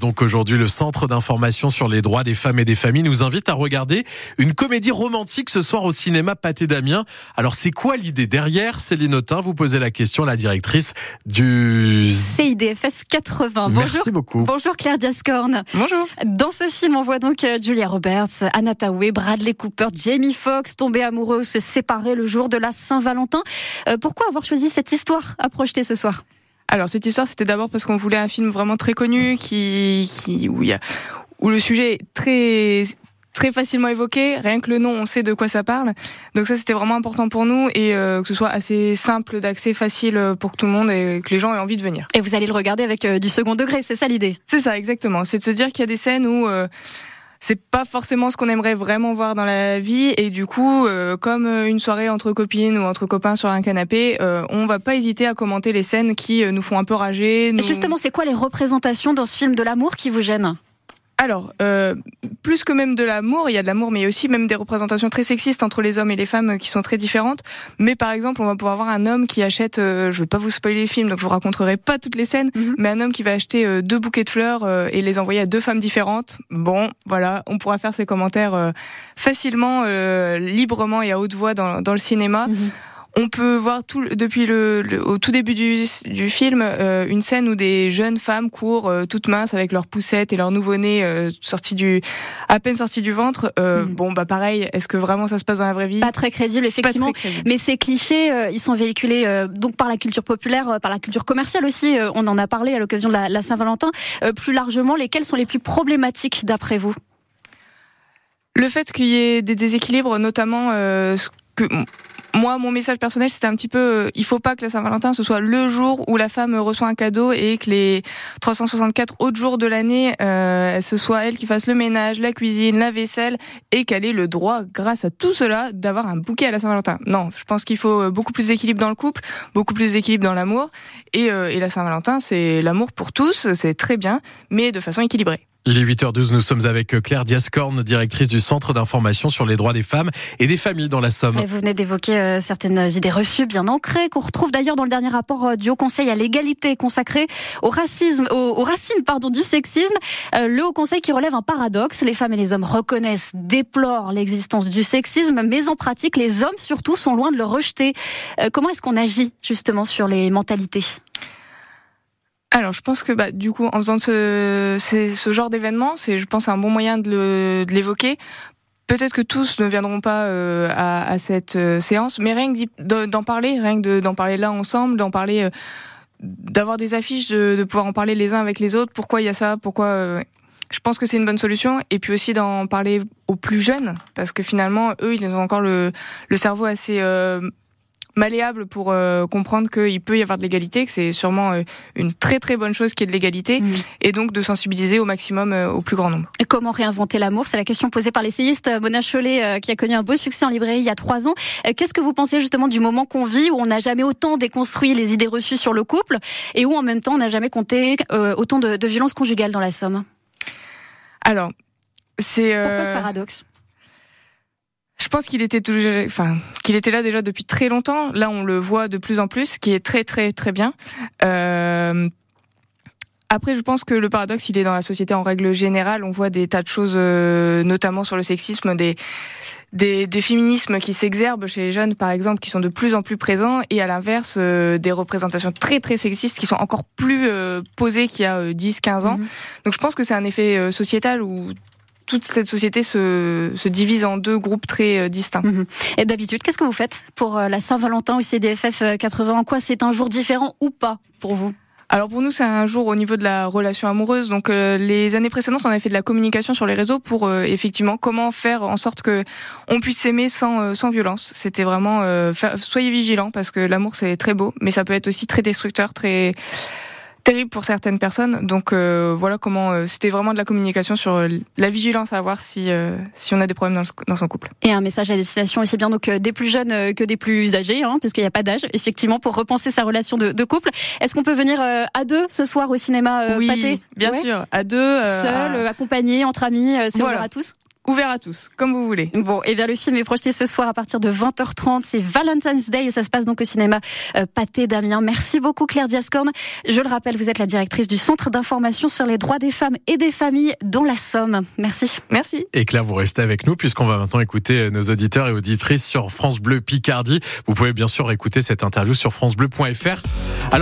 Donc aujourd'hui, le Centre d'information sur les droits des femmes et des familles nous invite à regarder une comédie romantique ce soir au cinéma Pâté d'Amiens. Alors c'est quoi l'idée derrière? Céline Autin, vous posez la question à la directrice du CIDFF 80. Merci Bonjour. beaucoup. Bonjour Claire Diascorn. Bonjour. Dans ce film, on voit donc euh, Julia Roberts, Anna Tawai, Bradley Cooper, Jamie Foxx tomber amoureux, se séparer le jour de la Saint-Valentin. Euh, pourquoi avoir choisi cette histoire à projeter ce soir? Alors cette histoire, c'était d'abord parce qu'on voulait un film vraiment très connu, qui, qui où, il y a, où le sujet est très très facilement évoqué, rien que le nom, on sait de quoi ça parle. Donc ça, c'était vraiment important pour nous et euh, que ce soit assez simple d'accès, facile pour que tout le monde et que les gens aient envie de venir. Et vous allez le regarder avec euh, du second degré, c'est ça l'idée? C'est ça, exactement. C'est de se dire qu'il y a des scènes où euh, c'est pas forcément ce qu'on aimerait vraiment voir dans la vie et du coup, euh, comme une soirée entre copines ou entre copains sur un canapé, euh, on va pas hésiter à commenter les scènes qui euh, nous font un peu rager. Justement, c'est quoi les représentations dans ce film de l'amour qui vous gênent? Alors, euh, plus que même de l'amour, il y a de l'amour, mais il y a aussi même des représentations très sexistes entre les hommes et les femmes euh, qui sont très différentes. Mais par exemple, on va pouvoir avoir un homme qui achète, euh, je vais pas vous spoiler le film, donc je vous raconterai pas toutes les scènes, Mhm. mais un homme qui va acheter euh, deux bouquets de fleurs euh, et les envoyer à deux femmes différentes. Bon, voilà, on pourra faire ces commentaires euh, facilement, euh, librement et à haute voix dans, dans le cinéma. On peut voir tout, depuis le, le- au tout début du, du film euh, une scène où des jeunes femmes courent euh, toutes minces avec leurs poussettes et leur nouveau-né euh, sorti du à peine sorti du ventre. Mhm. Bon bah pareil, est-ce que vraiment ça se passe dans la vraie vie? Pas très crédible, effectivement. très crédible. Mais ces clichés, ils sont véhiculés donc par la culture populaire, par la culture commerciale aussi. on en a parlé à l'occasion de la, la Saint-Valentin. Plus largement, lesquels sont les plus problématiques d'après vous? Le fait qu'il y ait des déséquilibres, notamment euh, ce que moi, mon message personnel, c'était un petit peu, euh, il faut pas que la Saint-Valentin ce soit le jour où la femme reçoit un cadeau et que les 364 autres jours de l'année, euh, ce soit elle qui fasse le ménage, la cuisine, la vaisselle et qu'elle ait le droit, grâce à tout cela, d'avoir un bouquet à la Saint-Valentin. Non, je pense qu'il faut euh, beaucoup plus d'équilibre dans le couple, beaucoup plus d'équilibre dans l'amour et, et la Saint-Valentin, c'est l'amour pour tous, c'est très bien, mais de façon équilibrée. Il est 8h12, nous sommes avec Claire Diascorn, directrice du Centre d'information sur les droits des femmes et des familles dans la Somme. Vous venez d'évoquer euh, certaines idées reçues bien ancrées qu'on retrouve d'ailleurs dans le dernier rapport euh, du Haut Conseil à l'égalité consacré au racisme, au- aux, racines pardon du sexisme. Euh, le Haut Conseil qui relève un paradoxe les femmes et les hommes reconnaissent, déplorent l'existence du sexisme, mais en pratique, les hommes surtout sont loin de le rejeter. Euh, comment est-ce qu'on agit justement sur les mentalités? Alors, je pense que bah, du coup, en faisant ce, ce genre d'événement, c'est, je pense, un bon moyen de, l'évoquer. Peut-être que tous ne viendront pas euh, à, cette euh, séance, mais rien que d'en parler, rien que de- d'en parler là ensemble, d'en parler, euh, d'avoir des affiches, de, de pouvoir en parler les uns avec les autres. Pourquoi il y a ça Pourquoi euh, Je pense que c'est une bonne solution. Et puis aussi d'en parler aux plus jeunes, parce que finalement, eux, ils ont encore le, le cerveau assez malléable pour euh, comprendre qu'il peut y avoir de l'égalité, que c'est sûrement euh, une très très bonne chose qui est de l'égalité, Mm. et donc de sensibiliser au maximum euh, au plus grand nombre. Et Comment réinventer l'amour? C'est la question posée par l'essayiste Mona Chollet, qui a connu un beau succès en librairie il y a trois ans. Qu'est-ce que vous pensez justement du moment qu'on vit, où on n'a jamais autant déconstruit les idées reçues sur le couple, et où en même temps on n'a jamais compté autant de, de violences conjugales dans la Somme? Alors, c'est... Pourquoi euh, ce paradoxe? Je pense qu'il était toujours, enfin, qu'il était là déjà depuis très longtemps. Là, on le voit de plus en plus, ce qui est très très très bien. Euh, Après, je pense que le paradoxe, il est dans la société en règle générale. On voit des tas de choses, euh, notamment sur le sexisme, des, des, des féminismes qui s'exerbent chez les jeunes, par exemple, qui sont de plus en plus présents, et à l'inverse, euh, des représentations très très sexistes qui sont encore plus euh, posées qu'il y a euh, 10, 15 ans. Mhm. Donc je pense que c'est un effet sociétal où toute cette société se, se divise en deux groupes très euh, distincts. Et d'habitude, qu'est-ce que vous faites pour euh, la Saint-Valentin au CDFF euh, 80 En quoi c'est un jour différent ou pas pour vous? Alors pour nous, c'est un jour au niveau de la relation amoureuse. Donc euh, les années précédentes, on avait fait de la communication sur les réseaux pour euh, effectivement comment faire en sorte que on puisse s'aimer sans euh, sans violence. C'était vraiment euh, faire- soyez vigilants parce que l'amour c'est très beau, mais ça peut être aussi très destructeur, très terrible pour certaines personnes. Donc euh, voilà comment euh, c'était vraiment de la communication sur euh, la vigilance à avoir si euh, si on a des problèmes dans, le- dans son couple. Et un message à destination aussi bien donc euh, des plus jeunes que des plus âgés, hein, puisqu'il n'y a pas d'âge, effectivement, pour repenser sa relation de, de couple. Est-ce qu'on peut venir euh, à deux ce soir au cinéma euh, oui, Pâté bien Ouais. sûr, à deux, euh, Seul, à- accompagné, entre amis, euh, c'est Voilà. ouvert à tous? Ouvert à tous, comme vous voulez. Bon, et eh bien le film est projeté ce soir à partir de 20h30. C'est Valentine's Day et ça se passe donc au cinéma euh, Pâté Damien. Merci beaucoup Claire Diascorne. Je le rappelle, vous êtes la directrice du Centre d'information sur les droits des femmes et des familles dans la Somme. Merci. Merci. Et Claire, vous restez avec nous puisqu'on va maintenant écouter euh, nos auditeurs et auditrices sur France Bleu Picardie. Vous pouvez bien sûr écouter cette interview sur francebleu.fr. Alors